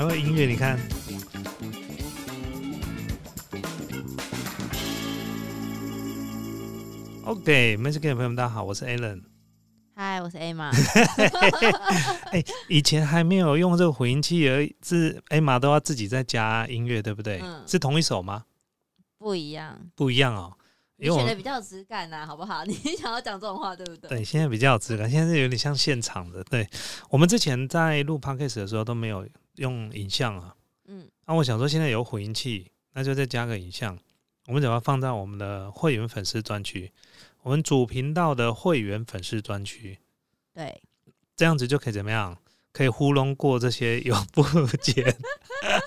还会音乐，你看。OK，Music Game 朋友们，大家好，我是 Alan。嗨，我是 Emma。哎，以前还没有用这个混音器，而是 Emma 都要自己在加音乐，对不对？嗯是同一首吗？不一样，不一样哦，你因为我选的比较有质感呐、好不好？你想要讲这种话，对不对？对现在比较有质感，现在是有点像现场的。对我们之前在录 Podcast 的时候都没有用影像啊，嗯，那我想说现在有混音器，那就再加个影像，我们怎么放在我们的会员粉丝专区，我们主频道的会员粉丝专区，对，这样子就可以怎么样？可以糊弄过这些有付钱，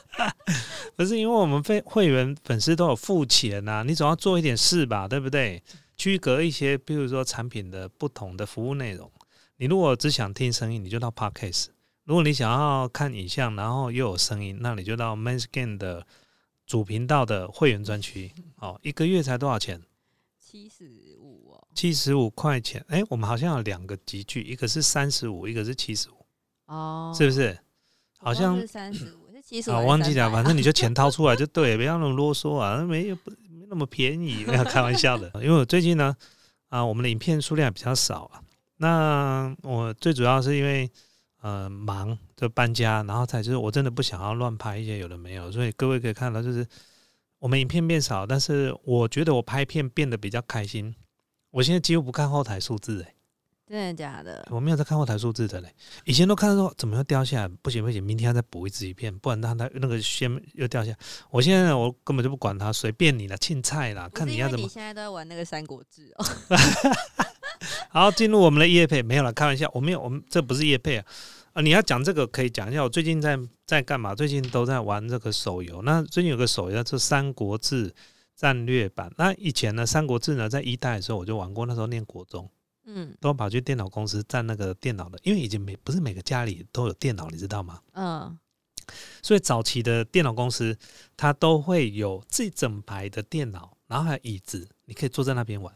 不是因为我们会会员粉丝都有付钱呐、你总要做一点事吧，对不对？区隔一些，比如说产品的不同的服务内容。你如果只想听声音，你就到 Podcast；如果你想要看影像，然后又有声音，那你就到 Manscan 的主频道的会员专区。哦，一个月才多少钱？七十五哦。七十五块钱。哎、我们好像有两个集聚，一个是三十五，一个是七十五。哦，是不是？好像是三十五，是七十五，我，忘记了，反正你就钱掏出来就对，不要那么啰嗦啊，没有不没那么便宜，没有开玩笑的。因为我最近呢，啊，我们的影片数量比较少啊。那我最主要是因为呃忙就搬家，然后才就是我真的不想要乱拍一些有的没有，所以各位可以看到，就是我们影片变少，但是我觉得我拍片变得比较开心。我现在几乎不看后台数字、欸，真的假的？我没有在看后台数字的嘞，以前都看到说怎么又掉下来，不行不行，明天要再补一支一片，不然它它那个先又掉下来。我现在呢我根本就不管它，随便你了，青菜啦，看你要怎么。你现在都在玩那个《三国志》哦。好，进入我们的叶配，没有了，开玩笑，我没有，我们这不是叶配啊。啊，你要讲这个可以讲一下，我最近在在干嘛？最近都在玩这个手游。那最近有个手游叫做《三国志》战略版。那以前呢，《三国志》呢在一代的时候我就玩过，那时候念国中。嗯都跑去电脑公司占那个电脑的，因为已经每不是每个家里都有电脑，你知道吗？嗯，所以早期的电脑公司它都会有这整排的电脑，然后还有椅子，你可以坐在那边玩。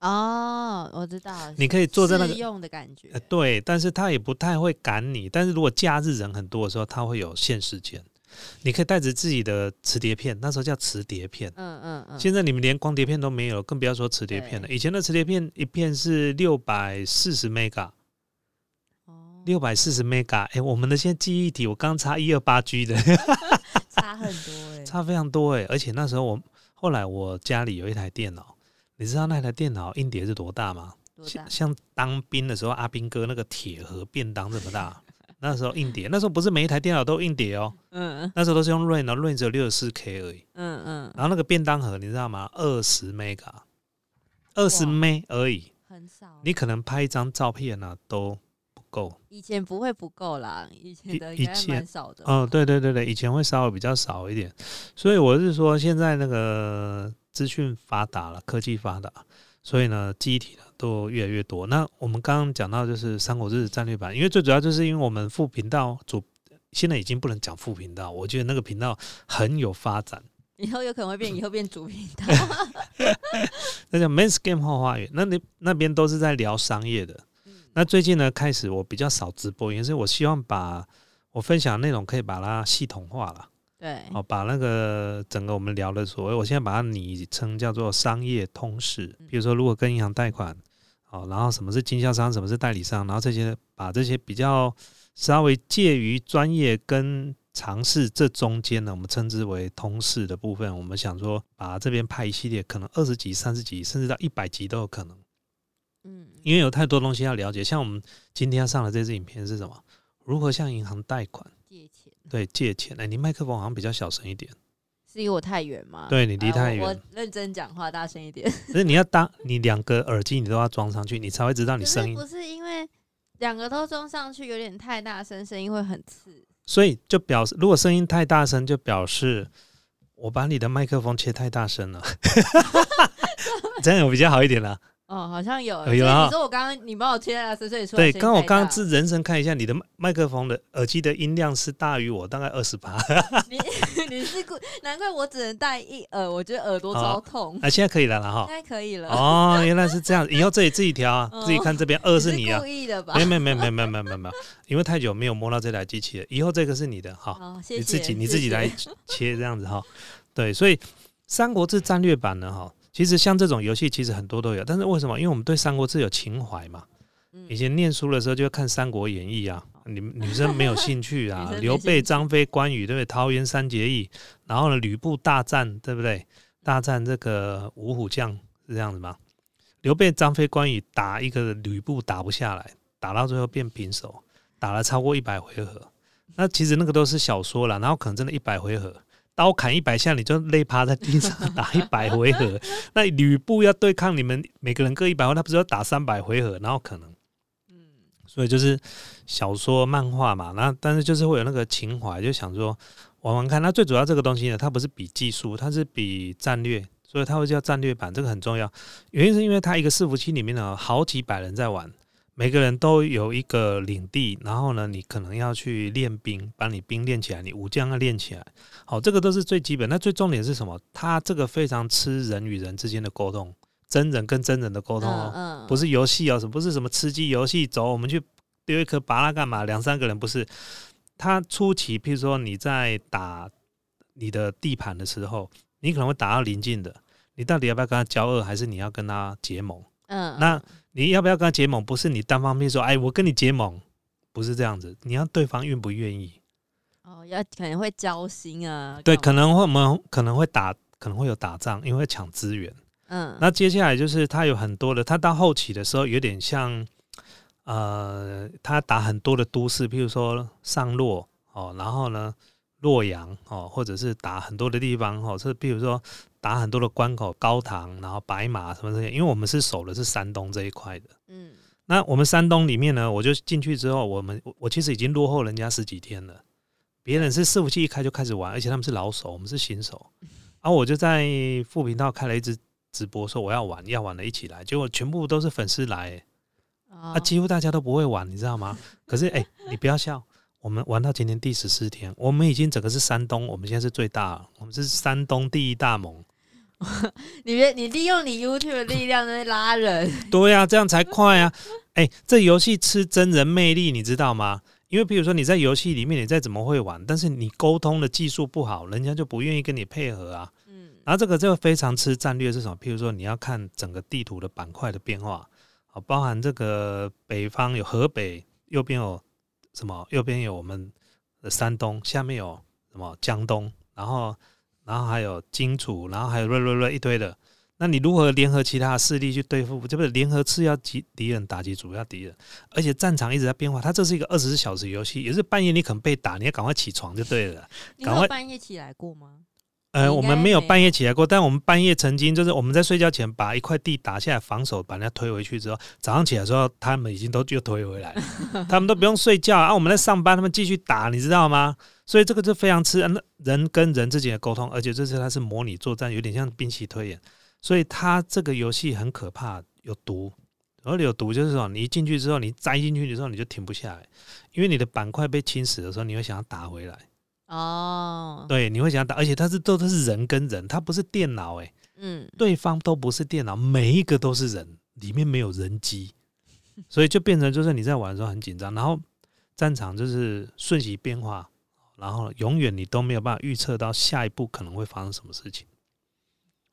哦，我知道，你可以坐在那个用的感觉呃，。对，但是它也不太会赶你。但是如果假日人很多的时候，它会有限时间，你可以带着自己的磁碟片，那时候叫磁碟片。嗯嗯嗯，现在你们连光碟片都没有，更不要说磁碟片了。以前的磁碟片一片是六百四十 mega，哦，六百四十 mega，哎，我们的现在记忆体，我刚插一二八 G 的，差很多哎。差非常多哎。而且那时候我后来我家里有一台电脑，你知道那台电脑硬碟是多大吗？像？像当兵的时候，阿兵哥那个铁盒便当这么大。那时候硬碟，那时候不是每一台电脑都硬碟哦，嗯那时候都是用 Rain 的，Rain 只有六十四 K 而已。嗯嗯，然后那个便当盒你知道吗？二十 mega，二十哇 m 而已。很少。你可能拍一张照片呢、都不够。以前不会不够啦，以前的前蛮少的。哦，对对对对，以前会稍微比较少一点，所以我是说，现在那个资讯发达了，科技发达，所以呢，记忆体呢都越来越多。那我们刚刚讲到就是《三国志》战略版，因为最主要就是因为我们副频道主现在已经不能讲副频道，我觉得那个频道很有发展，以后有可能会变，以后变主频道。那叫 Men's Game 后花园，那你那边都是在聊商业的。嗯那最近呢，开始我比较少直播，也是我希望把我分享的内容可以把它系统化了。对，哦，把那个整个我们聊的所谓，我现在把它拟称叫做商业通识。比如说，如果跟银行贷款，哦，然后什么是经销商，什么是代理商，然后这些把这些比较稍微介于专业跟尝试这中间呢，我们称之为通识的部分。我们想说，把这边拍一系列，可能二十集、三十集，甚至到一百集都有可能，嗯，因为有太多东西要了解。像我们今天要上的这支影片是什么？如何向银行贷款？借钱对，借钱。哎，你麦克风好像比较小声一点。是因为我太远吗？对你离哎太远我我认真讲话，大声一点。可是你要当你两个耳机你都要装上去，你才会知道你声音是不，是因为两个都装上去有点太大声，声音会很刺。所以就表示如果声音太大声，就表示我把你的麦克风切太大声了，这样有比较好一点啦。哦，好像有，有。你说我刚刚你帮我切了，谁谁出？对，刚我刚刚自人声看一下，你的麦克风的耳机的音量是大于我大概二十八。你 你是故难怪我只能戴一耳，我觉得耳朵超痛。那现在可以了了哈，现在可以了。哦，原来是这样，以后自己自己调啊，自己看这边 二是你啊？故意的吧？没有没有没有没有没有没有，因为太久没有摸到这台机器了，以后这个是你的，好，你自己你自己来切这样子哈。对，所以《三国志战略版》的哈。其实像这种游戏，其实很多都有，但是为什么？因为我们对《三国志》有情怀嘛。以前念书的时候就会看《三国演义》啊，你们女生没有兴趣啊？刘备、张飞、关羽，对不对？桃园三结义，然后呢，吕布大战，对不对？大战这个五虎将是这样子吗？刘备、张飞、关羽打一个吕布打不下来，打到最后变平手，打了超过一百回合。那其实那个都是小说了，然后可能真的一百回合。刀砍一百下，你就累趴在地上打一百回合。那吕布要对抗你们每个人各一百回，他不是要打三百回合？然后可能，嗯，所以就是小说、漫画嘛。那但是就是会有那个情怀，就想说玩玩看。那最主要这个东西呢，它不是比技术，它是比战略，所以它会叫战略版。这个很重要，原因是因为它一个伺服器里面呢，好几百人在玩。每个人都有一个领地，然后呢，你可能要去练兵，把你兵练起来，你武将要练起来。好，这个都是最基本。那最重点是什么？他这个非常吃人与人之间的沟通，真人跟真人的沟通哦，不是游戏哦，什不是什么吃鸡游戏？走，我们去丢一颗拔拉干嘛？两三个人不是。他初期，譬如说你在打你的地盘的时候，你可能会打到邻近的，你到底要不要跟他交恶，还是你要跟他结盟？嗯，那。你要不要跟他结盟？不是你单方面说，哎，我跟你结盟，不是这样子。你要对方愿不愿意？哦，要可能会交心啊。对，可能会我们可能会打，可能会有打仗，因为抢资源。嗯，那接下来就是他有很多的，他到后期的时候有点像，呃，他打很多的都市，譬如说上洛哦，然后呢洛阳哦，或者是打很多的地方哦，是比如说。打很多的关口，高唐，然后白马什么这些，因为我们是守的是山东这一块的。嗯，那我们山东里面呢，我就进去之后，我们我其实已经落后人家十几天了。别人是伺服器一开就开始玩，而且他们是老手，我们是新手。然 后我就在副频道开了一支直播，说我要玩，要玩的一起来。结果全部都是粉丝来，啊，几乎大家都不会玩，你知道吗？可是哎，你不要笑。我们玩到今天第十四天，我们已经整个是山东，我们现在是最大，我们是山东第一大盟。你别，你利用你 YouTube 的力量在拉人。对呀，这样才快啊！哎，这游戏吃真人魅力，你知道吗？因为比如说你在游戏里面，你再怎么会玩，但是你沟通的技术不好，人家就不愿意跟你配合啊。嗯。然后这个就非常吃战略是什么？譬如说你要看整个地图的板块的变化，好，包含这个北方有河北，右边有。什么？右边有我们的山东，下面有什么江东，然后，然后还有荆楚，然后还有瑞瑞瑞一堆的。那你如何联合其他势力去对付？这不是联合次要敌敌人，打击主要敌人，而且战场一直在变化。它这是一个二十四小时游戏，也是半夜你可能被打，你要赶快起床就对了。你有半夜起来过吗？呃，我们没有半夜起来过，但我们半夜曾经就是我们在睡觉前把一块地打下来防守，把人家推回去之后，早上起来时候他们已经都又推回来了，他们都不用睡觉啊，我们在上班，他们继续打，你知道吗？所以这个就非常吃人跟人之间的沟通，而且这次它是模拟作战，有点像兵棋推演，所以它这个游戏很可怕，有毒，而且有毒就是说你一进去之后，你栽进去的时候你就停不下来，因为你的板块被侵蚀的时候，你会想要打回来。哦，对，你会想打，而且它是都都是人跟人，它不是电脑哎，嗯，对方都不是电脑，每一个都是人，里面没有人机，所以就变成就是你在玩的时候很紧张，然后战场就是瞬息变化，然后永远你都没有办法预测到下一步可能会发生什么事情。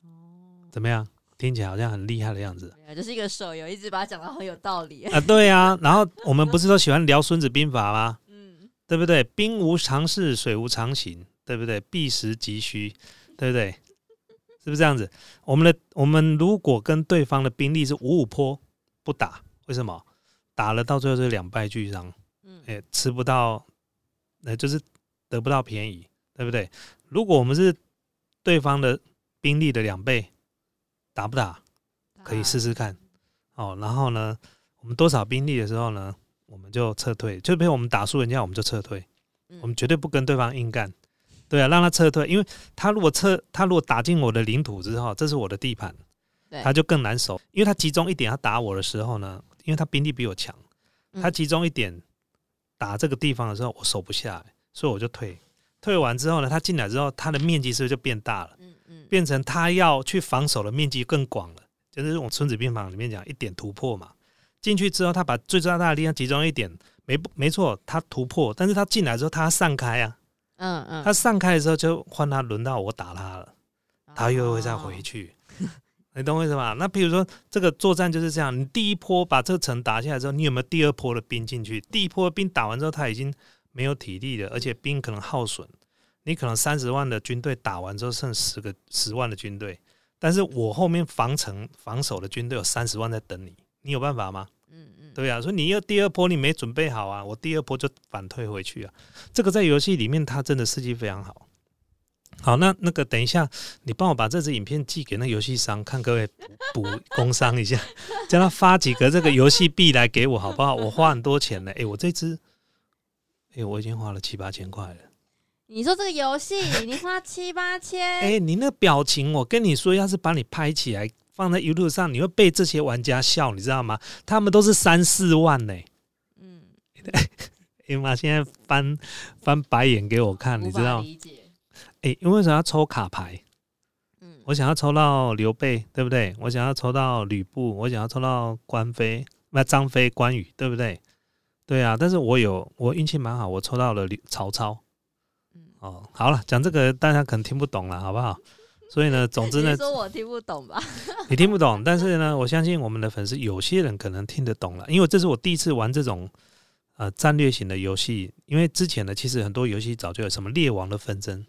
哦，怎么样？听起来好像很厉害的样子。对啊，就是一个手游，一直把它讲的很有道理啊。对啊，然后我们不是都喜欢聊《孙子兵法》吗？对不对？兵无常势，水无常形，对不对？避实击虚，对不对？是不是这样子？我们的我们如果跟对方的兵力是五五坡，不打，为什么？打了到最后是两败俱伤，嗯，哎，吃不到，那就是得不到便宜，对不对？如果我们是对方的兵力的两倍，打不打？可以试试看，哦，然后呢，我们多少兵力的时候呢？我们就撤退，就比如我们打输人家，我们就撤退，我们绝对不跟对方硬干，对啊，让他撤退，因为他如果撤，他如果打进我的领土之后，这是我的地盘，对他就更难守，因为他集中一点，他打我的时候呢，因为他兵力比我强，嗯他集中一点打这个地方的时候，我守不下来，所以我就退。退完之后呢，他进来之后，他的面积是不是就变大了？嗯嗯，变成他要去防守的面积更广了，就是我们《孙子兵法》里面讲一点突破嘛。进去之后，他把最大的力量集中一点，没没错，他突破，但是他进来之后，他散开啊，嗯嗯，他散开的时候就换他轮到我打他了，他又会再回哦。去。你懂我意思吗？那比如说这个作战就是这样，你第一波把这个城打下来之后，你有没有第二波的兵进去？第一波的兵打完之后，他已经没有体力了，而且兵可能耗损。你可能三十万的军队打完之后剩十个十万的军队，但是我后面防城防守的军队有三十万在等你，你有办法吗？嗯嗯，对啊，所以你要第二波你没准备好啊，我第二波就反退回去啊。这个在游戏里面它真的设计非常好。好，那那个等一下，你帮我把这支影片寄给那游戏商，看各位 补工商一下，叫他发几个这个游戏币来给我，好不好？我花很多钱呢，诶，我这支，诶，我已经花了七八千块了。你说这个游戏你花七八千，哎、你那表情，我跟你说，要是把你拍起来放在 YouTube 上，你会被这些玩家笑，你知道吗？他们都是三四万呢、嗯，哎妈，现在翻翻白眼给我看，你知道？理解，哎、因为为什么要抽卡牌？嗯，我想要抽到刘备，对不对？我想要抽到吕布，我想要抽到关飞，那张飞、关羽，对不对？对啊，但是我有我运气蛮好，我抽到了吕曹操。嗯哦，好了，讲这个大家可能听不懂了，好不好？所以呢，总之呢你，说我听不懂吧？你听不懂，但是呢，我相信我们的粉丝有些人可能听得懂了，因为这是我第一次玩这种呃战略型的游戏。因为之前呢，其实很多游戏早就有什么列王的纷争，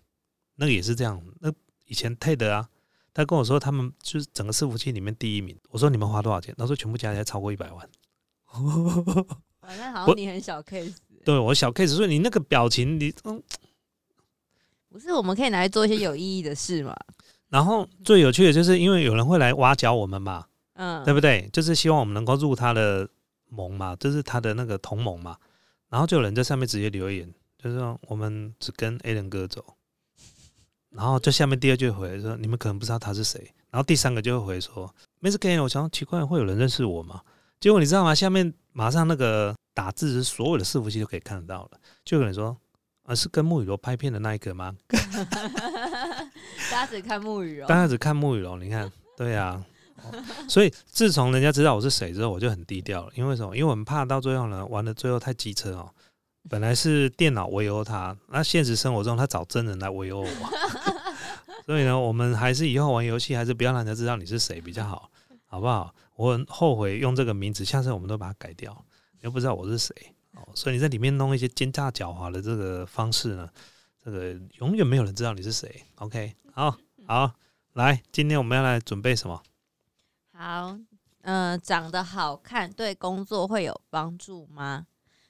那个也是这样。那以前 TED 啊，他跟我说他们就是整个伺服器里面第一名。我说你们花多少钱？他说全部加起来超过一百万。反正好像你很小 case，对我小 case，所以你那个表情，你嗯，不是我们可以拿来做一些有意义的事嘛？然后最有趣的就是因为有人会来挖角我们嘛，嗯，对不对？就是希望我们能够入他的盟嘛，就是他的那个同盟嘛。然后就有人在上面直接留言，就是说我们只跟 A 人哥走。然后就下面第二句回说你们可能不知道他是谁。然后第三个就会回说没事 K，我想说奇怪会有人认识我吗？结果你知道吗？下面马上那个打字是所有的伺服器都可以看得到了，就有人说啊是跟木雨柔拍片的那一个吗？大家只看木雨柔大，家只看木雨柔，你看，对啊、哦所以自从人家知道我是谁之后，我就很低调了。因为什么？因为我们怕到最后呢，玩的最后太机车哦。本来是电脑围殴他，那现实生活中他找真人来围殴我。所以呢，我们还是以后玩游戏，还是不要让人家知道你是谁比较好，好不好？我很后悔用这个名字，下次我们都把它改掉，你又不知道我是谁所以你在里面弄一些奸诈狡猾的这个方式呢，这个永远没有人知道你是谁。OK，好，好，来，今天我们要来准备什么？好，嗯、长得好看对工作会有帮助吗？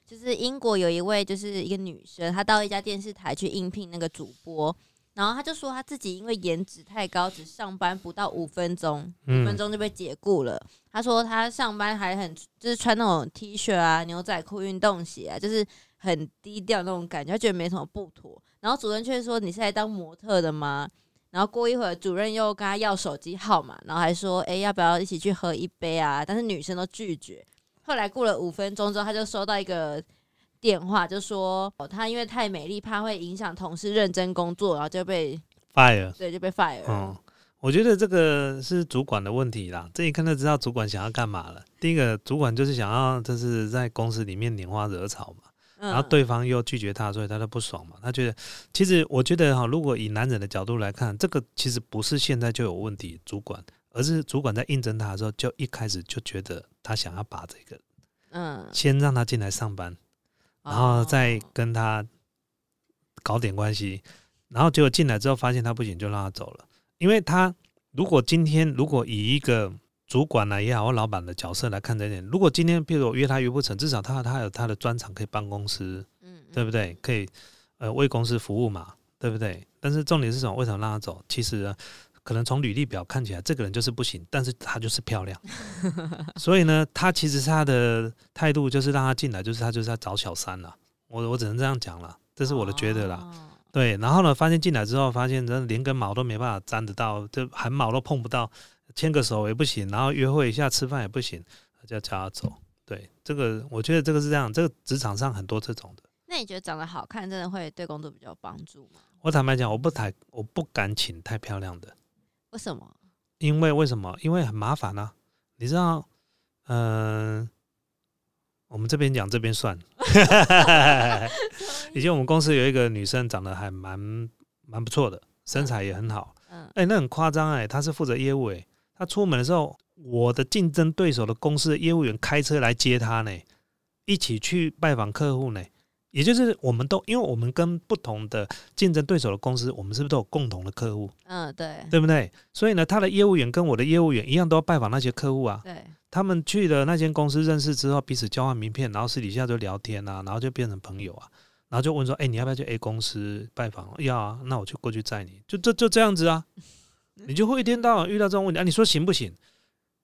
就是英国有一位就是一个女生，她到一家电视台去应聘那个主播，然后他就说他自己因为颜值太高，只上班不到五分钟，五分嗯钟就被解雇了。他说他上班还很就是穿那种 T 恤啊、牛仔裤、运动鞋啊，就是很低调那种感觉，他觉得没什么不妥。然后主任却说：“你是来当模特的吗？”然后过一会儿，主任又跟他要手机号码，然后还说：“哎，要不要一起去喝一杯啊？”但是女生都拒绝。后来过了五分钟之后，他就收到一个电话，就说哦她因为太美丽，怕会影响同事认真工作，然后就被，fire。对就被 fire。嗯，我觉得这个是主管的问题啦。这一看就知道主管想要干嘛了。第一个，主管就是想要就是在公司里面拈花惹草嘛，嗯然后对方又拒绝他，所以他就不爽嘛。他觉得，其实我觉得哈，如果以男人的角度来看，这个其实不是现在就有问题，主管，而是主管在应征他的时候，就一开始就觉得他想要把这个嗯，先让他进来上班，然后再哦跟他搞点关系，然后结果进来之后发现他不行，就让他走了。因为他如果今天如果以一个主管呢也好，或老板的角色来看这一点，如果今天譬如我约他约不成，至少他他有他的专长可以帮公司，嗯，对不对？可以呃为公司服务嘛，对不对？但是重点是什么？为什么让他走？其实呢可能从履历表看起来这个人就是不行，但是他就是漂亮，所以呢，他其实他的态度就是让他进来，就是他就是在找小三了。我我只能这样讲了，这是我的觉得啦。哦对，然后呢，发现进来之后，发现真的连根毛都没办法沾得到，就汗毛都碰不到，牵个手也不行，然后约会一下吃饭也不行，就要叫他走。对，这个我觉得这个是这样，这个职场上很多这种的。那你觉得长得好看真的会对工作比较有帮助吗？我坦白讲，我不太我不敢请太漂亮的，为什么？因为为什么？因为很麻烦啊。你知道，嗯、我们这边讲这边算。以前我们公司有一个女生长得还蛮蛮不错的，身材也很好。嗯，哎、那很夸张哎，她是负责业务哎，她出门的时候，我的竞争对手的公司的业务员开车来接她呢，一起去拜访客户呢。也就是我们都，因为我们跟不同的竞争对手的公司，我们是不是都有共同的客户，嗯，对对不对？所以呢，他的业务员跟我的业务员一样，都要拜访那些客户啊。对，他们去了那间公司认识之后，彼此交换名片，然后私底下就聊天啊，然后就变成朋友啊，然后就问说：“哎、你要不要去 A 公司拜访？”要啊，那我就过去载你，就这就这样子啊。你就会一天到晚遇到这种问题啊？你说行不行？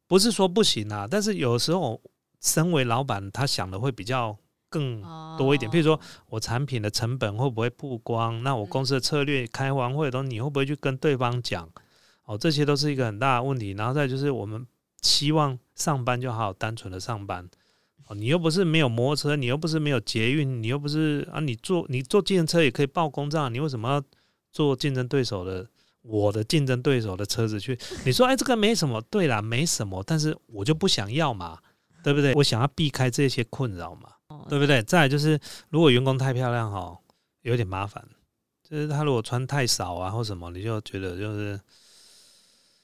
不是说不行啊，但是有时候身为老板，他想的会比较更多一点。譬如说我产品的成本会不会曝光？那我公司的策略开完会都你会不会去跟对方讲？哦，这些都是一个很大的问题。然后再就是我们希望上班就好好单纯的上班。哦，你又不是没有摩托车，你又不是没有捷运，你又不是啊，你坐你坐计程车也可以报公账，你为什么要坐竞争对手的我的竞争对手的车子去？你说哎，这个没什么，对啦，没什么，但是我就不想要嘛，对不对？我想要避开这些困扰嘛。哦对不对？再来就是，如果员工太漂亮哈，有点麻烦。就是他如果穿太少啊或什么，你就觉得就是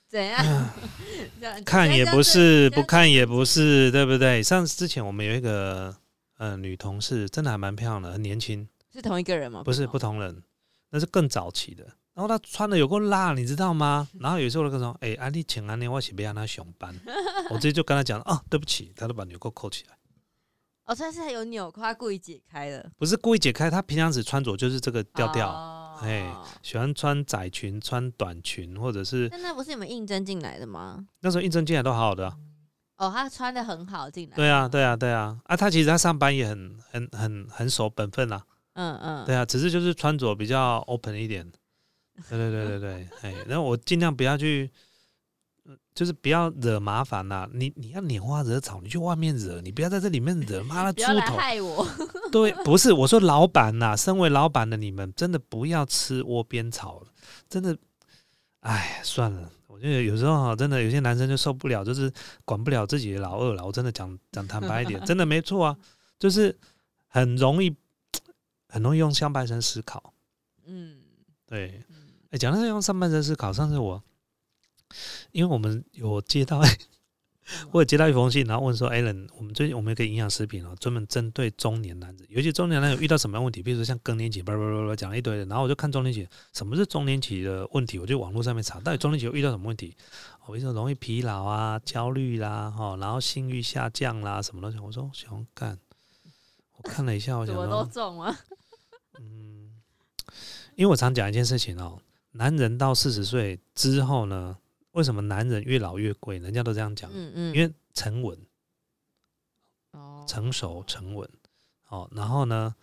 怎样？看也不，是，不看也不是，对不对？上次之前我们有一个呃女同事，真的还蛮漂亮的，很年轻，是同一个人吗？不是不同人，那是更早期的。然后她穿的有够辣，你知道吗？然后有时候我就跟她说：“哎、安利请安利，我是不要让她上班。”我直接就跟她讲：“哦，对不起。”她都把纽扣扣起来。哦，算是有纽扣，他故意解开的不是故意解开，他平常只穿着就是这个调调。哦哎喜欢穿窄裙、穿短裙，或者是但那不是你们应征进来的吗？那时候应征进来都好好的啊、哦，他穿的很好进来。对啊，对啊，对啊，啊，他其实他上班也很很很很守本分啊，嗯嗯，对啊，只是就是穿着比较 open 一点，对对对对对，哎，然后我尽量不要去，呃就是不要惹麻烦呐、你你要拈花惹草，你去外面惹，你不要在这里面惹，妈的猪头，害我。对，不是我说老板呐、身为老板的你们真的不要吃窝边草了，真的，哎，算了。我觉得有时候哈，真的有些男生就受不了，就是管不了自己的老二了。我真的讲讲坦白一点，真的没错啊，就是很容易很容易用上半身思考。嗯对，讲到用上半身思考，上次我因为我们有接到 我有接到一封信，然后问说，Alan，我们最近我们有个营养食品哦，专门针对中年男子，尤其中年男子遇到什么样问题，比如说像更年期，叭叭叭叭讲了一堆的，然后我就看中年期，什么是中年期的问题，我就网络上面查，到底中年期遇到什么问题？我比如说容易疲劳啊、焦虑啦，哈，然后性欲下降啦，什么东西？我说我想干，我看了一下，我想 说，中吗？嗯，因为我常讲一件事情哦，男人到四十岁之后呢，为什么男人越老越贵？人家都这样讲，嗯嗯，因为沉稳。哦成熟沉稳，哦，然后呢，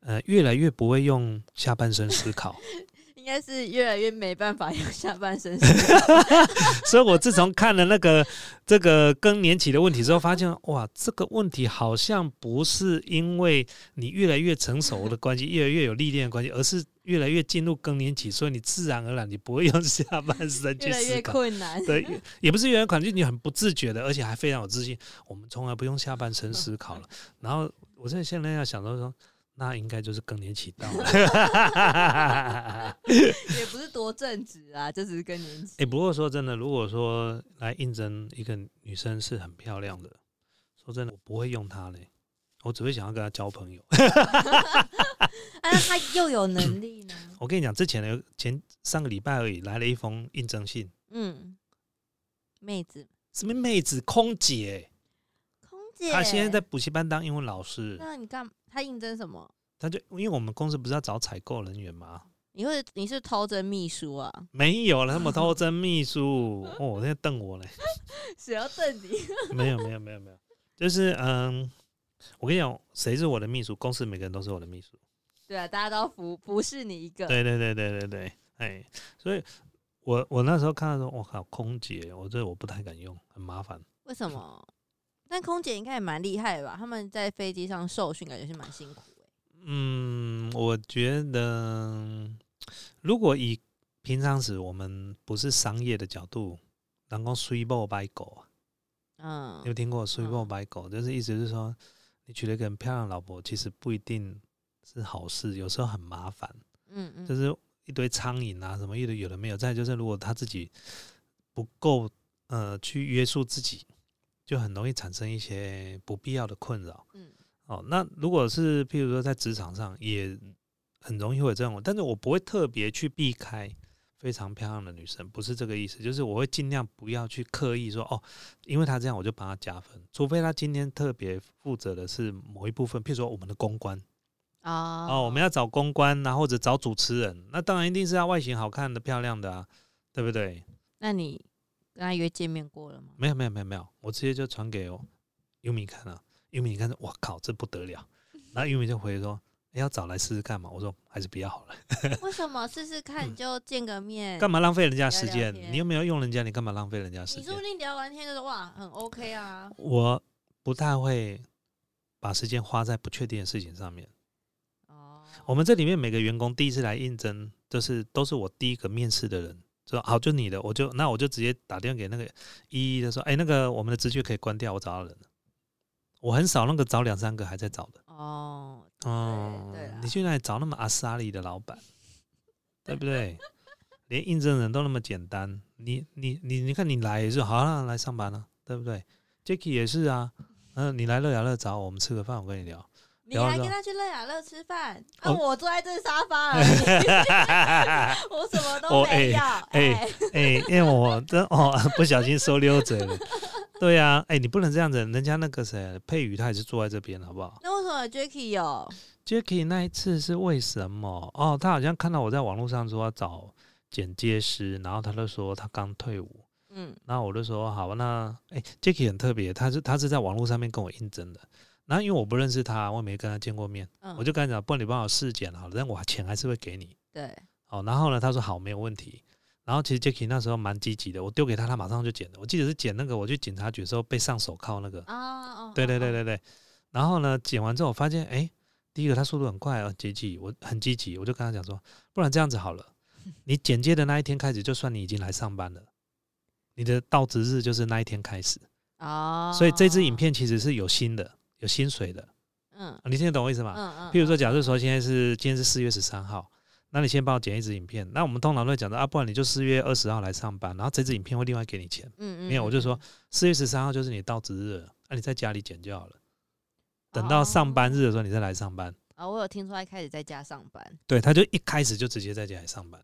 呃，越来越不会用下半身思考，应该是越来越没办法用下半身。所以我自从看了那个这个更年期的问题之后，发现哇，这个问题好像不是因为你越来越成熟的关系，越来越有历练的关系，而是越来越进入更年期，所以你自然而然你不会用下半身去越来越思考。困难。对，也也不是越来越困难，就你很不自觉的，而且还非常有自信。我们从来不用下半身思考了。然后我现在现在要想到说，那应该就是更年期到了。也不是多正直啊，就只是更年期。哎、不过说真的，如果说来应征一个女生是很漂亮的，说真的，我不会用她嘞，我只会想要跟她交朋友。啊，那他又有能力呢？我跟你讲，之前呢前上个礼拜而已，来了一封应征信，嗯，妹子，什么妹子空姐，空姐，她现在在补习班当英文老师，那你干？他应征什么？他就因为我们公司不是要找采购人员吗？你会你是偷征秘书啊？没有了，他们偷真秘书，哦，在瞪我嘞。谁要瞪你？没有没有没有没有，就是嗯，我跟你讲，谁是我的秘书？公司每个人都是我的秘书。对啊，大家都服不是你一个。对对对对对对，哎，所以我我那时候看到说，我靠，空姐，我这我不太敢用，很麻烦。为什么？但空姐应该也蛮厉害的吧？他们在飞机上受训，感觉是蛮辛苦的。嗯，我觉得如果以平常时我们不是商业的角度，能够随波白狗啊，嗯你有听过随波白狗？就是意思是说，你娶了一个很漂亮的老婆，其实不一定是好事，有时候很麻烦。嗯嗯，就是一堆苍蝇啊，什么一堆有的没有。再就是，如果他自己不够呃去约束自己，就很容易产生一些不必要的困扰。嗯哦，那如果是譬如说在职场上，也很容易会有这种，但是我不会特别去避开非常漂亮的女生，不是这个意思，就是我会尽量不要去刻意说哦，因为她这样我就帮她加分，除非她今天特别负责的是某一部分，譬如说我们的公关。哦哦，我们要找公关然后，或者找主持人，那当然一定是要外形好看的、漂亮的啊，对不对？那你跟他约见面过了吗？没有，没有，没有，没有，我直接就传给优米看了。优米一看，我靠，这不得了！然后优米就回说：“你，要找来试试看嘛。”我说：“还是不要好了，为什么试试看就见个面？干嘛浪费人家时间？你又没有用人家，你干嘛浪费人家时间你说不？定聊完天就说哇，很 OK 啊。我不太会把时间花在不确定的事情上面。哦，我们这里面每个员工第一次来应征，就是都是我第一个面试的人，说好就你的，我就那我就直接打电话给那个一一的说，哎，那个我们的职缺可以关掉，我找到人了。我很少那个找两三个还在找的。哦，哦对，你去哪里找那么阿萨里的老板，对不对？连应征人都那么简单，你你你你看你来也是好啊，来上班了、对不对？Jacky 也是啊，嗯、你来乐雅乐找我，我们吃个饭，我跟你聊。你还跟他去乐雅乐吃饭？啊，哦我坐在这沙发而 已，我什么都哦没有。哎哎，哎、因为我真哦不小心说溜嘴了。对呀、啊，哎、你不能这样子，人家那个谁佩瑜他也是坐在这边，好不好那为什么 Jacky 有？？Jacky 那一次是为什么？哦，他好像看到我在网络上说要找剪接师，然后他就说他刚退伍，嗯然后我就说好，那哎、j a c k y 很特别，他是他是在网络上面跟我应征的。然后因为我不认识他，我也没跟他见过面，嗯，我就跟他讲，不然你帮我试剪好了，但我钱还是会给你。对，哦，然后呢，他说好，没有问题。然后其实 Jacky 那时候蛮积极的，我丢给他，他马上就剪了。我记得是剪那个我去警察局的时候被上手铐那个，啊哦，对对对对，对对。然后呢，剪完之后我发现，哎，第一个他速度很快啊，积极，我很积极，我就跟他讲说，不然这样子好了，你剪接的那一天开始，就算你已经来上班了，你的到职日就是那一天开始。哦，所以这支影，片其实是有新的，有薪水的，嗯啊你听得懂我意思吗？嗯嗯，譬如说，嗯假设说现在是今天是四月十三号，那你先帮我剪一支影片，那我们通常都会讲到啊，不然你就四月二十号来上班，然后这支影片会另外给你钱。嗯嗯，没有，我就说嗯四月十三号就是你到职日了，那、你在家里剪就好了。等哦到上班日的时候，你再来上班。啊，我有听说他开始在家上班，对，他就一开始就直接在家里上班，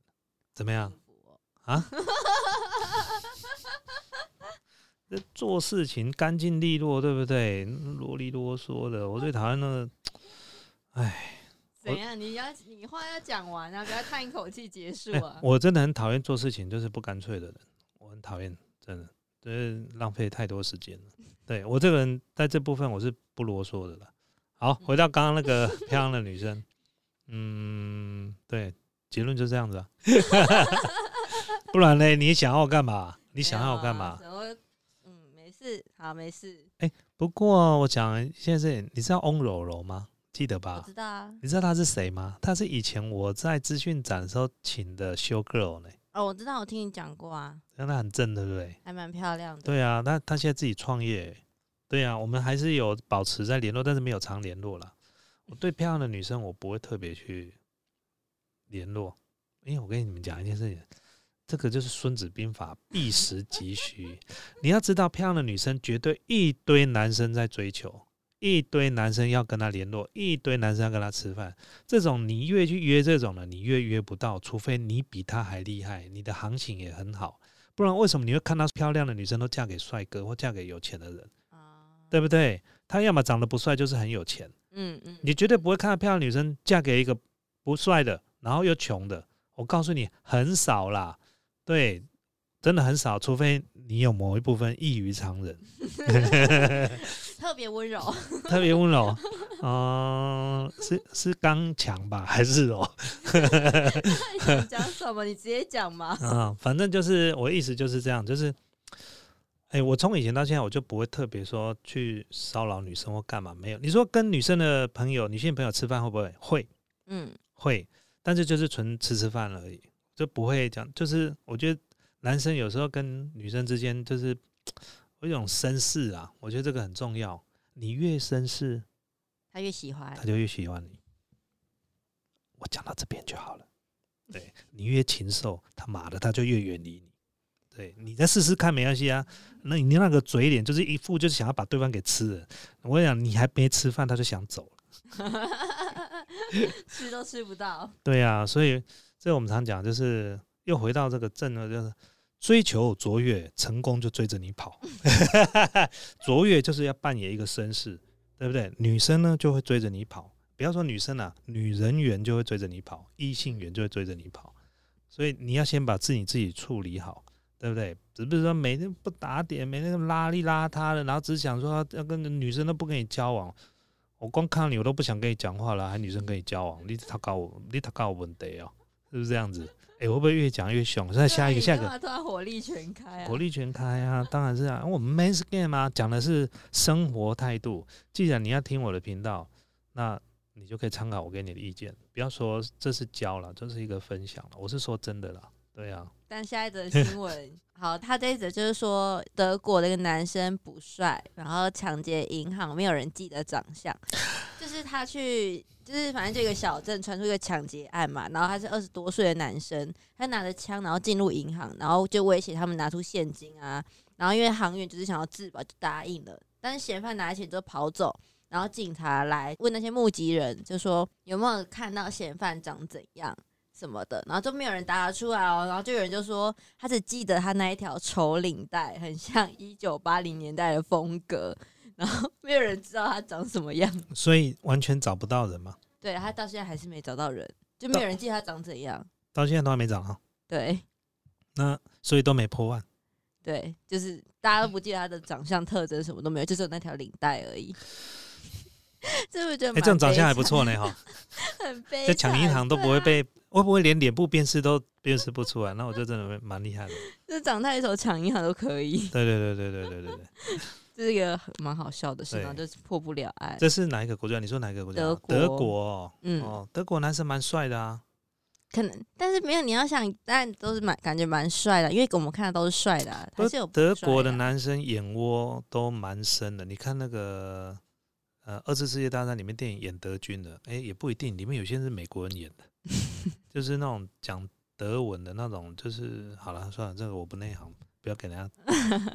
怎么样啊？这做事情干净利落，对不对？啰里啰嗦的，我最讨厌那个，哎。怎样？你要你话要讲完啊，不要叹一口气结束哎啊。我真的很讨厌做事情就是不干脆的人，我很讨厌，真的，就是浪费太多时间了。对我这个人在这部分我是不啰嗦的了。好，回到刚刚那个漂亮的女生，嗯，对，结论就这样子啊。不然呢？你想要我干嘛？你想要我干嘛？没有啊？怎么嗯，没事，好，没事，不过我讲现在是，你知道翁柔柔吗？记得我吧？知道啊。你知道她是谁吗？她是以前我在资讯展的时候请的 show girl 呢，哦，我知道，我听你讲过啊，那她很正，对不对？还蛮漂亮的。对啊，那她现在自己创业，对啊，我们还是有保持在联络，但是没有常联络了。我对漂亮的女生，我不会特别去联络，因为我跟你们讲一件事情，这个就是《孙子兵法》避实击虚。你要知道，漂亮的女生绝对一堆男生在追求，一堆男生要跟她联络，一堆男生要跟她吃饭。这种你越去约这种的，你越约不到，除非你比她还厉害，你的行情也很好。不然为什么你会看到漂亮的女生都嫁给帅哥或嫁给有钱的人，啊，对不对？她要么长得不帅，就是很有钱。嗯嗯，你绝对不会看到漂亮女生嫁给一个不帅的，然后又穷的。我告诉你，很少啦。对，真的很少，除非你有某一部分异于常人 特别温柔，特别温柔。嗯、是是刚强吧，还是柔？你 想讲什么？你直接讲嘛。啊，反正就是我的意思就是这样，就是，哎、我从以前到现在，我就不会特别说去骚扰女生或干嘛，没有。你说跟女生的朋友、女性朋友吃饭会不会？会嗯，会，但是就是纯吃吃饭而已，就不会讲。就是我觉得男生有时候跟女生之间就是有一种绅士啊，我觉得这个很重要。你越绅士，他越喜欢他。就越喜欢你。我讲到这边就好了。对你越禽兽，他妈的他就越远离你。对你再试试看，没关系啊。那你那个嘴脸就是一副就是想要把对方给吃了。我跟你讲，你还没吃饭，他就想走了。吃都吃不到。对啊、所以这我们常讲，就是又回到这个正了，就是追求卓越，成功就追着你跑。卓越就是要扮演一个绅士，对不对？女生呢就会追着你跑，不要说女生啊，女人缘就会追着你跑，异性缘就会追着你跑。所以你要先把自己自己处理好，对不对？只不是说每天不打点，每天邋里邋遢的，然后只想说要跟女生都不跟你交往。我光看到你，我都不想跟你讲话了，还女生跟你交往，你他搞我，你他搞我问题哦，是不是这样子？哎、会不会越讲越凶？现在下一个，下一个，突然火力全开啊！火力全开啊！当然是啊，我们 men's game 啊，讲的是生活态度。既然你要听我的频道，那你就可以参考我给你的意见，不要说这是教了，这是一个分享了。我是说真的啦，对啊，但下一则新闻，好，他这一则就是说德国的一个男生不帅，然后抢劫银行，没有人记得长相，就是他去，就是反正就一个小镇传出一个抢劫案嘛，然后他是二十多岁的男生，他拿着枪然后进入银行，然后就威胁他们拿出现金啊，然后因为行员就是想要自保就答应了，但是嫌犯拿钱之后跑走。然后警察来问那些目击人，就说有没有看到嫌犯长怎样什么的，然后都没有人答得出来哦。然后就有人就说，他只记得他那一条丑领带很像一九八零年代的风格，然后没有人知道他长什么样。所以完全找不到人嘛，对他到现在还是没找到人，就没有人记得他长怎样。到现在都还没找到，对那所以都没破案。对，就是大家都不记得他的长相特征，什么都没有，就只有那条领带而已。这不觉得哎、蛮这种长相还不错呢，哈。很悲惨。在抢银行都不会被，会不会连脸部辨识都辨识不出来？那我就真的蛮厉害的。就长太丑抢银行都可以，对对对对对对对对，这是一个很蛮好笑的事，对然后就是破不了案。这是哪一个国家？你说哪一个国家？德国德国哦，嗯，哦，德国男生蛮帅的啊。可能，但是没有你要想，但都是蛮感觉蛮帅的，因为我们看的都是帅的、啊，还是有不德国的男生眼窝都蛮深的。你看那个呃，二次世界大战里面电影演德军的，哎、也不一定，里面有些是美国人演的，就是那种讲德文的那种，就是好了，算了，这个我不内行，不要给人家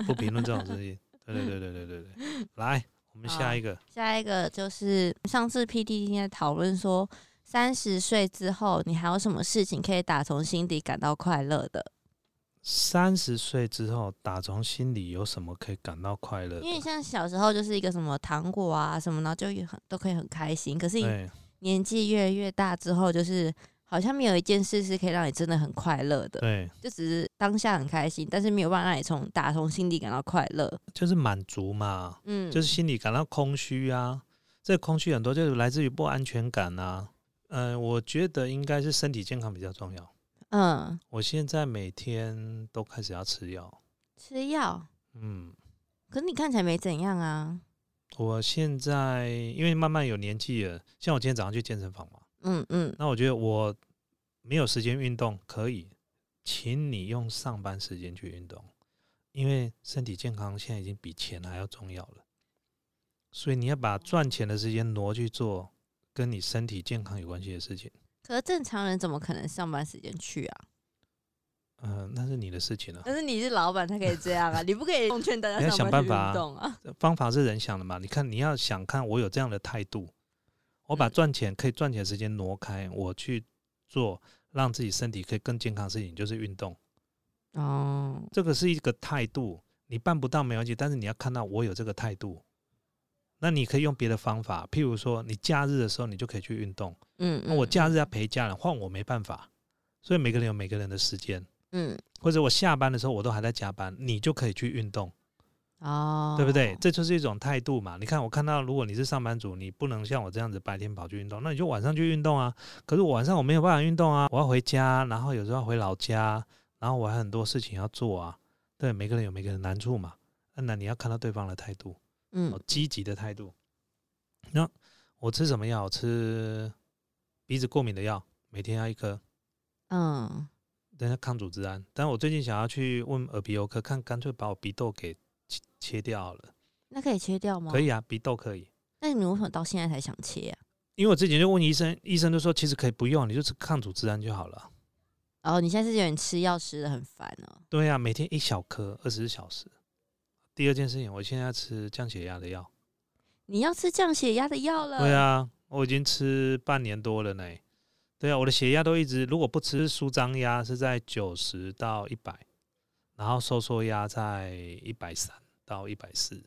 不评论这种东西。对对对对对对对，来，我们下一个。下一个就是上次 PDD 在讨论说，三十岁之后，你还有什么事情可以打从心底感到快乐的？三十岁之后，打从心里有什么可以感到快乐的？因为像小时候就是一个什么糖果啊什么，然后就也很都可以很开心。可是年纪越来越大之后，就是好像没有一件事是可以让你真的很快乐的，对，就只是当下很开心，但是没有办法让你从打从心底感到快乐。就是满足嘛，嗯，就是心里感到空虚啊。这个空虚很多就是来自于不安全感啊。嗯、我觉得应该是身体健康比较重要。嗯，我现在每天都开始要吃药，吃药，嗯，可是你看起来没怎样啊。我现在因为慢慢有年纪了，像我今天早上去健身房嘛，嗯嗯，那我觉得我没有时间运动，可以，请你用上班时间去运动，因为身体健康现在已经比钱还要重要了，所以你要把赚钱的时间挪去做跟你身体健康有关系的事情。可是正常人怎么可能上班时间去啊？嗯、那是你的事情了、但是你是老板才可以这样啊，你不可以奉劝大家你要上班去想办法啊运动啊。方法是人想的嘛？你看，你要想看我有这样的态度，我把嗯赚钱可以赚钱的时间挪开，我去做让自己身体可以更健康的事情，就是运动。哦，这个是一个态度，你办不到没关系，但是你要看到我有这个态度。那你可以用别的方法，譬如说，你假日的时候你就可以去运动。嗯，那我嗯假日要陪家人，换我没办法，所以每个人有每个人的时间。嗯，或者我下班的时候我都还在加班，你就可以去运动，哦，对不对？？这就是一种态度嘛。你看，我看到如果你是上班族，你不能像我这样子白天跑去运动，那你就晚上去运动啊。可是我晚上我没有办法运动啊，我要回家，然后有时候要回老家，然后我还有很多事情要做啊。对，每个人有每个人难处嘛。那你要看到对方的态度，嗯哦，积极的态度。那我吃什么药？我吃鼻子过敏的药，每天要一颗。嗯，等下抗组织胺，但我最近想要去问耳鼻喉科，看干脆把我鼻窦给切切掉了。那可以切掉吗？可。以啊，鼻窦可以。那你为什么到现在才想切啊？因为我之前就问医生，医生就说其实可以不用，你就吃抗组织胺就好了。哦，你现在是有点吃药吃的很烦哦。对呀、每天一小颗，二十四小时。第二件事情，我现在要吃降血压的药。你要吃降血压的药了？对，啊，我已经吃半年多了呢。对啊，我的血压都一直，如果不吃舒张压是在九十到一百，然后收缩压在一百三到一百四。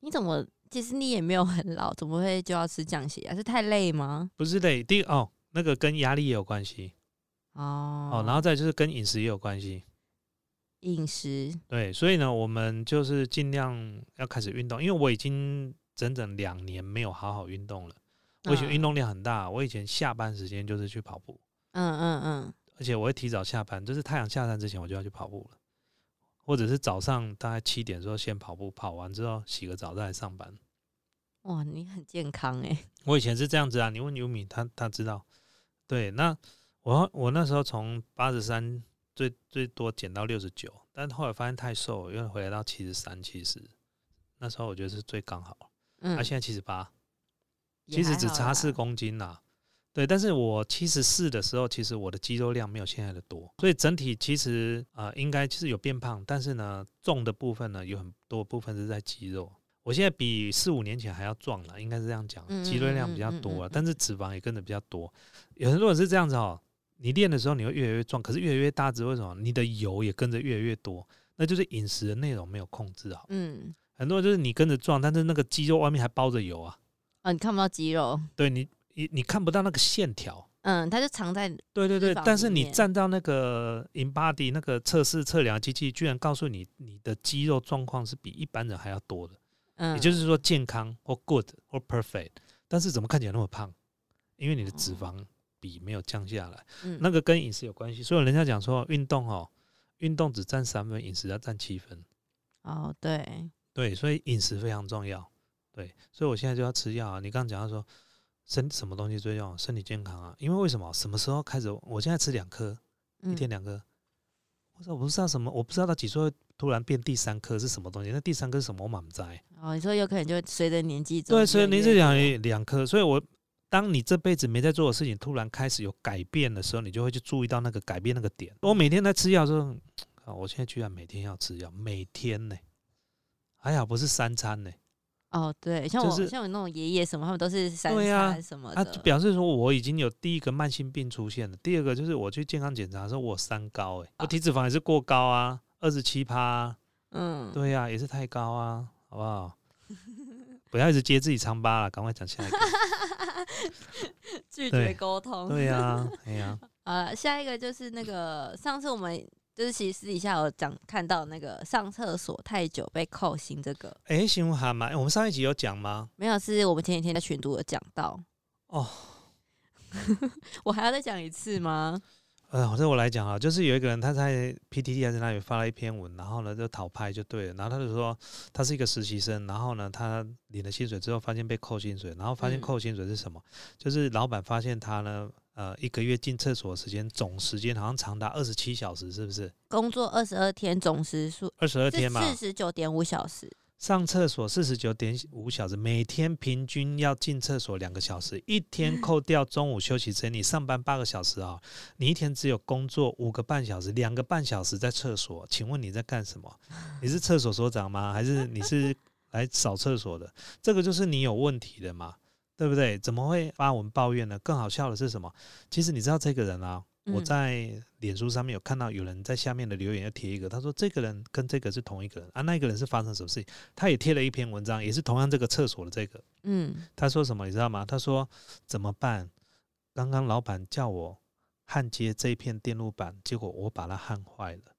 你怎么？其实你也没有很老，怎么会就要吃降血压？是太累吗？不是累，第一哦，那个跟压力也有关系哦哦，然后再就是跟饮食也有关系。饮食，对，所以呢，我们就是尽量要开始运动，因为我已经整整两年没有好好运动了。我以前嗯运动量很大，我以前下班时间就是去跑步，嗯嗯嗯，而且我会提早下班，就是太阳下山之前我就要去跑步了，或者是早上大概七点的时候先跑步，跑完之后洗个澡再来上班。哇，你很健康哎。我以前是这样子啊，你问优米，他他知道。对，那我我那时候从八十三最最多减到六十九，但后来发现太瘦，又回来到七十三、七十。那时候我觉得是最刚好，嗯，啊，现在七十八，其实只差四公斤啦。对，但是我七十四的时候，其实我的肌肉量没有现在的多，所以整体其实呃应该是有变胖，但是呢重的部分呢有很多部分是在肌肉。我现在比四五年前还要壮了，应该是这样讲，嗯肌肉量比较多了，嗯但是脂肪也跟着比较多。有很多人是这样子哦，你练的时候你会越来越壮，可是越来越大只，为什么？你的油也跟着越来越多，那就是饮食的内容没有控制好。嗯，很多人就是你跟着壮，但是那个肌肉外面还包着油啊，啊，你看不到肌肉，对你你你看不到那个线条。嗯，它就藏在，对对对，但是你站到那个 InBody 那个测试测量机器，居然告诉你你的肌肉状况是比一般人还要多的，嗯，也就是说健康或 good 或 perfect，但是怎么看起来那么胖？因为你的脂肪比没有降下来，嗯那个跟饮食有关系。所以人家讲说运动哦，运动只占三分，饮食要占七分。哦，对，对，所以饮食非常重要。对，所以我现在就要吃药啊。你刚刚讲到说身什么东西最重要？身体健康啊。因为为什么？什么时候开始？我现在吃两颗，一嗯天两颗。我说我不知道什么，我不知道到几岁会突然变第三颗是什么东西。那第三颗是什么？我满不在。哦，你说有可能就随着年纪走，对，所以您是讲越两颗，所以我当你这辈子没在做的事情突然开始有改变的时候，你就会去注意到那个改变那个点。我每天在吃药的时候，啊，我现在居然每天要吃药，每天呢，还好不是三餐呢。哦，对，像我、就是像我那种爷爷什么，他们都是三餐什么啊，的，就表示说我已经有第一个慢性病出现了，第二个就是我去健康检查的时候，我三高、欸，我体脂肪也是过高啊，二十七趴，啊嗯，对呀、也是太高啊，好不好？不要一直揭自己疮疤了，赶快讲下一个。拒对绝沟通。对呀、哎呀、呃，下一个就是那个上次我们就是其实私底下有讲看到那个上厕所太久被扣薪这个，哎，新闻还蛮，我们上一集有讲吗？没有是我们前几天在群组有讲到哦，我还要再讲一次吗？呃，这我来讲啊，就是有一个人他在 PTT 还是哪里发了一篇文，然后呢就讨拍就对了，然后他就说他是一个实习生，然后呢他领了薪水之后发现被扣薪水，然后发现嗯扣薪水是什么？就是老板发现他呢呃一个月进厕所的时间总时间好像长达二十七小时，是不是？工作二十二天总时数二十二天嘛，四十九点五小时，上厕所四十九点五小时，每天平均要进厕所两个小时，一天扣掉中午休息时间，你上班八个小时啊，你一天只有工作五个半小时，两个半小时在厕所，请问你在干什么？你是厕所所长吗？还是你是来扫厕所的？这个就是你有问题的嘛，对不对？怎么会发文抱怨呢？更好笑的是什么？其实你知道这个人啊，我嗯在脸书上面有看到有人在下面的留言要贴一个，他说这个人跟这个是同一个人啊，那个人是发生什么事情？他也贴了一篇文章，也是同样这个厕所的这个，嗯，他说什么你知道吗？他说怎么办？刚刚老板叫我焊接这一片电路板，结果我把它焊坏了，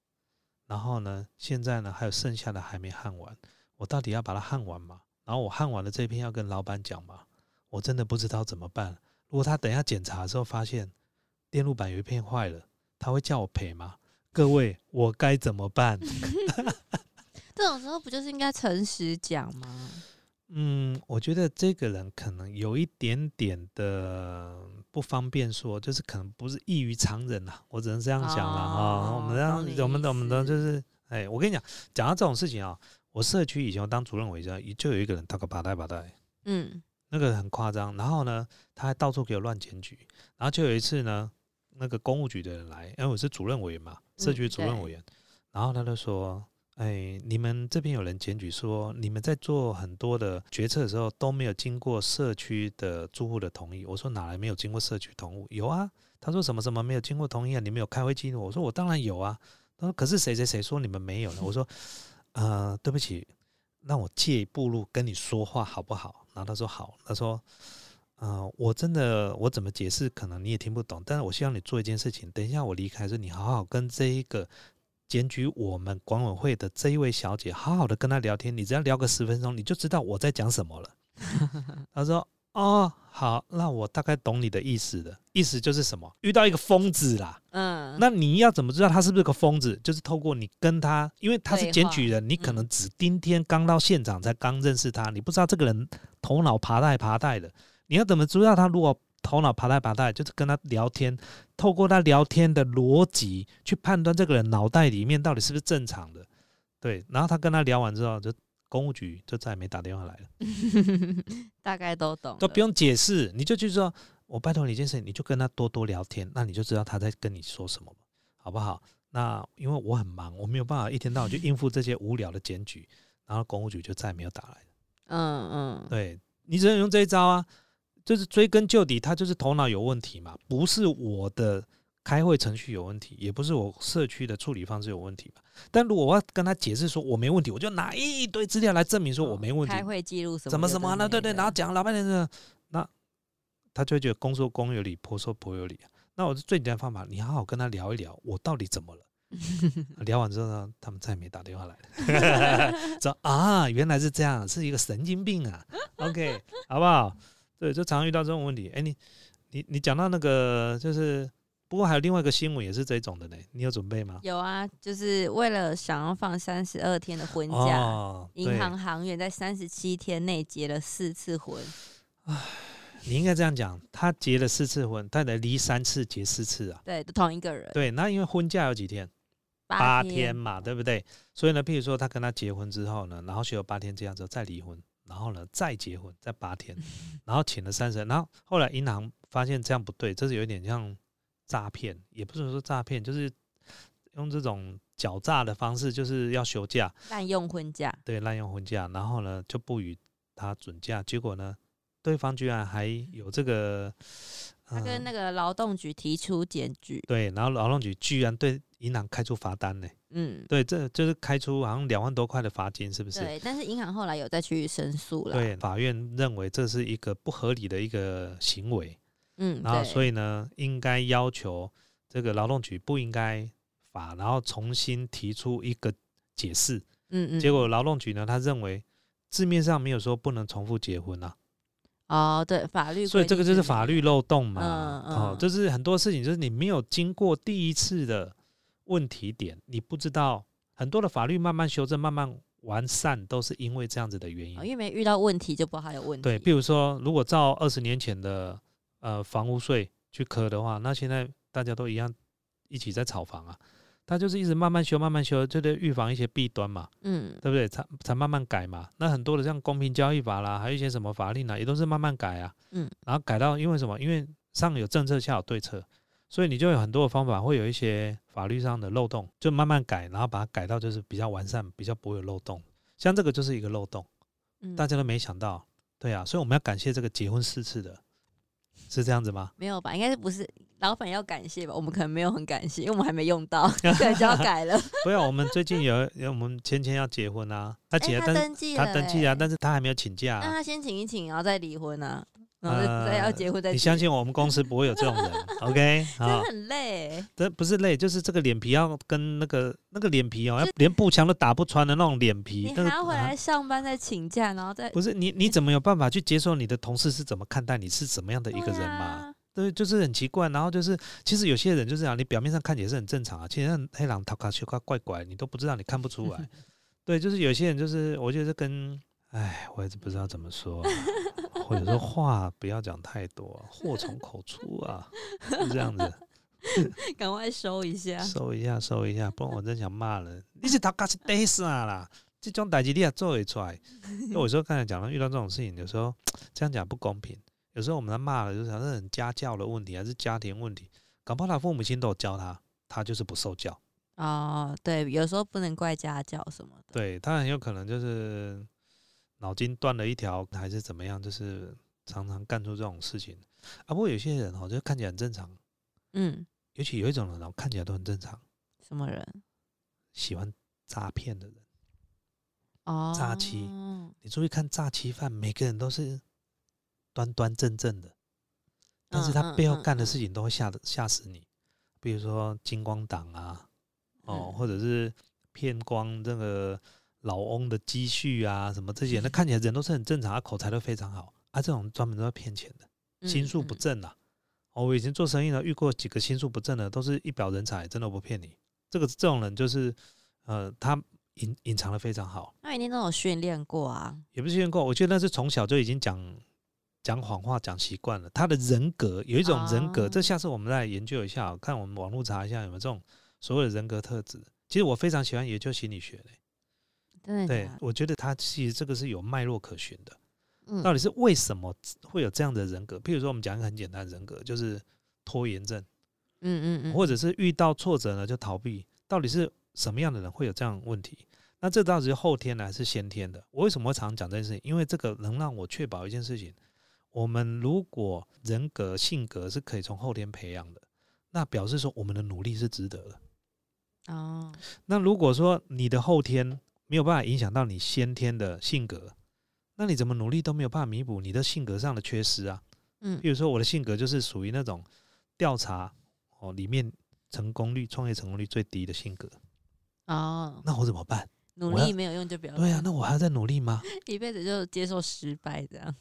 然后呢，现在呢还有剩下的还没焊完，我到底要把它焊完吗？然后我焊完了这片要跟老板讲吗？我真的不知道怎么办。如果他等一下检查的时候发现电路板有一片坏了，他会叫我赔吗？各位，我该怎么办？这种时候不就是应该诚实讲吗？嗯，我觉得这个人可能有一点点的不方便说，就是可能不是异于常人呐，我只能这样讲了啊。我们这样，我们的我们的就是，哎，我跟你讲，讲到这种事情啊，我社区以前我当主任委员，就有一个人，他个八代八代，嗯，那个很夸张。然后呢，他还到处给我乱检举。然后就有一次呢，那个公务局的人来，因为我是主任委员嘛，社区主任委员，然后他就说。哎，你们这边有人检举说，你们在做很多的决策的时候都没有经过社区的住户的同意。我说哪来没有经过社区同意？有啊。他说什么什么没有经过同意啊？你们有开会记录？我说我当然有啊。他说可是谁谁谁说你们没有呢？我说呃，对不起，让我借一步路跟你说话好不好？然后他说好。他说呃，我真的我怎么解释可能你也听不懂，但是我希望你做一件事情，等一下我离开时你好好跟这一个。检举我们管委会的这一位小姐，好好的跟她聊天，你只要聊个十分钟，你就知道我在讲什么了。他说：“哦，好，那我大概懂你的意思了。意思就是什么？遇到一个疯子啦。嗯，那你要怎么知道他是不是个疯子？就是透过你跟他，因为他是检举人，你可能只今天刚到现场，才刚认识他，你不知道这个人头脑爬带爬带的。你要怎么知道他如果？”头脑爬带爬带，就是跟他聊天，透过他聊天的逻辑去判断这个人脑袋里面到底是不是正常的。对，然后他跟他聊完之后，就公务局就再也没打电话来了。大概都懂，都不用解释，你就去说，我拜托你一件事，你就跟他多多聊天，那你就知道他在跟你说什么，好不好？那因为我很忙，我没有办法一天到晚去应付这些无聊的检举，然后公务局就再也没有打来了。嗯嗯，对你只能用这一招啊。就是追根究底，他就是头脑有问题嘛，不是我的开会程序有问题，也不是我社区的处理方式有问题吧。但如果我要跟他解释说我没问题，我就拿一堆资料来证明说我没问题。开会记录什么？怎么什么那？对对，然后讲老半天的，那他就会觉得公说公有理，婆说婆有理啊。那我是最简单方法，你好好跟他聊一聊，我到底怎么了？聊完之后呢，他们再也没打电话来了。说啊，原来是这样，是一个神经病啊。OK，好不好？对，就常遇到这种问题。哎，你你你讲到那个，就是不过还有另外一个新闻也是这种的呢。你有准备吗？有啊，就是为了想要放三十二天的婚假，银行行员在三十七天内结了四次婚。唉，你应该这样讲，他结了四次婚，他得离三次结四次啊。对，同一个人。对，那因为婚假有几天？八天嘛，对不对？所以呢，譬如说他跟他结婚之后呢，然后休了八天这样之后再离婚。然后呢，再结婚，再八天，然后请了三十，然后后来银行发现这样不对，这是有点像诈骗，也不是说诈骗，就是用这种狡诈的方式，就是要休假，滥用婚假，对，滥用婚假，然后呢就不予他准假，结果呢，对方居然还有这个，他跟那个劳动局提出检举，对，然后劳动局居然对银行开出罚单呢。嗯，对，这就是开出好像两万多块的罚金，是不是？对，但是银行后来有再去申诉了。对，法院认为这是一个不合理的一个行为。嗯，然后所以呢，应该要求这个劳动局不应该罚，然后重新提出一个解释。嗯嗯。结果劳动局呢，他认为字面上没有说不能重复结婚啊。哦，对，法律。所以这个就是法律漏洞嘛。嗯嗯。哦，就是很多事情，就是你没有经过第一次的。问题点，你不知道很多的法律慢慢修正、慢慢完善，都是因为这样子的原因。因为没遇到问题，就不好有问题。对，比如说，如果照二十年前的呃房屋税去磕的话，那现在大家都一样一起在炒房啊，他就是一直慢慢修、慢慢修，就得预防一些弊端嘛。嗯，对不对？才才慢慢改嘛。那很多的像公平交易法啦，还有一些什么法令啦，也都是慢慢改啊。嗯，然后改到因为什么？因为上有政策，下有对策。所以你就有很多的方法，会有一些法律上的漏洞，就慢慢改，然后把它改到就是比较完善，比较不会有漏洞。像这个就是一个漏洞，大家都没想到，对啊。所以我们要感谢这个结婚四次的，是这样子吗？没有吧？应该是不是老板要感谢吧？我们可能没有很感谢，因为我们还没用到，对，就要改了。不要，我们最近有有，我们芊芊要结婚啊，她结，他登记，她登记啊，但是她还没有请假。那她先请一请，然后再离婚啊？然后再要结婚再结。你相信我，我们公司不会有这种人，OK？真好的，很累。这不是累，就是这个脸皮要跟那个那个脸皮哦，要连步枪都打不穿的那种脸皮你，那个还要回啊来上班再请假，然后再不是你你怎么有办法去接受你的同事是怎么看待你是怎么样的一个人嘛？嘛？对，就是很奇怪。然后就是，其实有些人就是这样，你表面上看起来是很正常啊，其实那黑狼头卡丘卡怪怪，你都不知道，你看不出来。对，就是有些人就是，我觉得跟，哎，我也是不知道怎么说、啊，或者说话不要讲太多、啊，祸从口出啊，是这样子。赶快收一下。收一下，收一下，不然我真想骂人。你是头家是呆啥啦？这种代志你也做得出来？因为有时候刚才讲到遇到这种事情，有时候这样讲不公平。有时候我们在骂了，就是好像很家教的问题，还是家庭问题，搞不好他父母亲都有教他，他就是不受教。哦，对，有时候不能怪家教什么的。对他很有可能就是脑筋断了一条，还是怎么样，就是常常干出这种事情。啊，不过有些人哦，就看起来很正常，嗯，尤其有一种人哦，看起来都很正常，什么人？喜欢诈骗的人。哦，诈欺你注意看诈欺犯，每个人都是端端正正的，但是他背后干的事情都会吓的吓死你。比如说金光党啊，哦，嗯或者是骗光这个老翁的积蓄啊，什么这些，那看起来人都是很正常，啊口才都非常好，啊，这种专门都要骗钱的，嗯心术不正啊。哦，我以前做生意呢，遇过几个心术不正的，都是一表人才，真的我不骗你。这个这种人就是，呃，他隐隐藏的非常好。那一定都有训练过啊。也不是训练过，我觉得那是从小就已经讲讲谎话讲习惯了。他的人格有一种人格，哦这下次我们再研究一下，看我们网络查一下有没有这种所谓的人格特质。其实我非常喜欢研究心理学的，真的对？我觉得他其实这个是有脉络可循的。嗯到底是为什么会有这样的人格？譬如说，我们讲一个很简单的人格，就是拖延症，嗯嗯嗯，或者是遇到挫折呢就逃避。到底是什么样的人会有这样的问题？那这到底是后天的还是先天的？我为什么常讲这件事情？因为这个能让我确保一件事情：我们如果人格性格是可以从后天培养的，那表示说我们的努力是值得的。哦，那如果说你的后天没有办法影响到你先天的性格，那你怎么努力都没有办法弥补你的性格上的缺失啊？嗯比如说我的性格就是属于那种调查哦里面成功率、创业成功率最低的性格，哦，那我怎么办？努力没有用就不要对啊，那我还要再努力吗？一辈子就接受失败这样。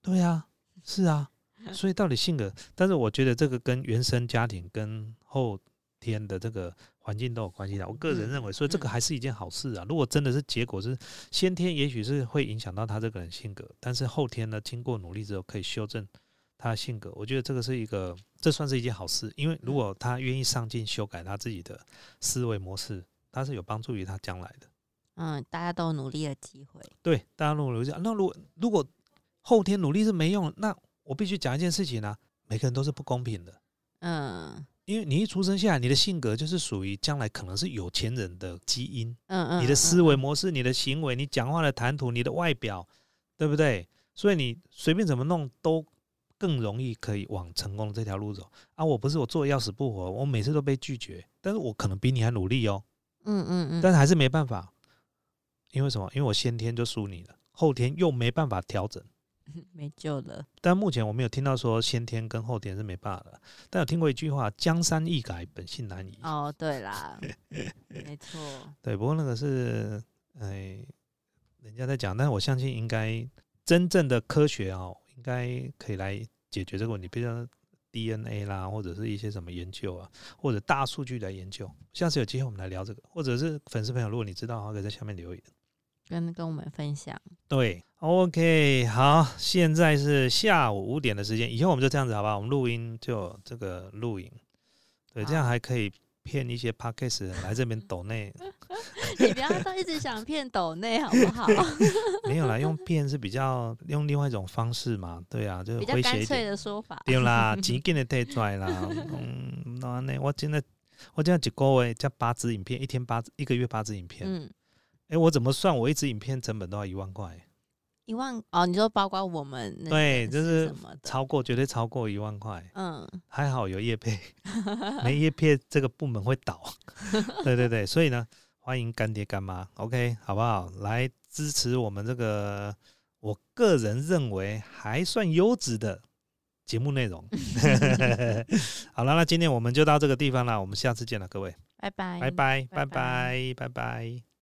对啊，是啊，所以到底性格，但是我觉得这个跟原生家庭跟后天的这个环境都有关系的。我个人嗯认为，所以这个嗯还是一件好事啊。如果真的是结果是先天，也许是会影响到他这个人性格，但是后天呢，经过努力之后可以修正他的性格。我觉得这个是一个，这算是一件好事，因为如果他愿意上进，修改他自己的思维模式，他是有帮助于他将来的。嗯，大家都有努力的机会。对，大家如果努力，那如果如果后天努力是没用，那我必须讲一件事情啊，每个人都是不公平的，嗯因为你一出生下来，你的性格就是属于将来可能是有钱人的基因，嗯嗯，你的思维嗯模式、你的行为、你讲话的谈吐、你的外表，对不对？所以你随便怎么弄都更容易可以往成功的这条路走啊！我不是我做的要死不活，我每次都被拒绝，但是我可能比你还努力哦，嗯嗯嗯，但是还是没办法，因为什么？因为我先天就输你了，后天又没办法调整。没救了。但目前我没有听到说先天跟后天是没办法的，但有听过一句话：“江山易改，本性难移。哦，对啦，没错。对，不过那个是哎，人家在讲，但是我相信应该真正的科学哦，应该可以来解决这个问题，比如说 DNA 啦，或者是一些什么研究啊，或者大数据来研究。下次有机会我们来聊这个，或者是粉丝朋友，如果你知道的话，可以在下面留言。跟跟我们分享。对，OK，好，现在是下午五点的时间，以后我们就这样子，好吧？我们录音就这个录影，对，这样还可以骗一些 podcast 来这边抖内，你不要都一直想骗抖内好不好？没有啦，用骗是比较用另外一种方式嘛，对啊，就是比较干脆的说法。对啦，钱给你退出来啦，嗯，那那，我真的我这样一个月加八支影片，一天八支，一个月八支影片，嗯，哎、我怎么算？我一支影片成本都要一万块，一万哦，你说包括我们那对就是超过绝对超过一万块。嗯，还好有叶配，没叶配这个部门会倒。对对对，所以呢，欢迎干爹干妈，OK，好不好？来支持我们这个，我个人认为还算优质的节目内容。好了，那今天我们就到这个地方了，我们下次见了，各位，拜拜，拜拜拜拜，拜拜。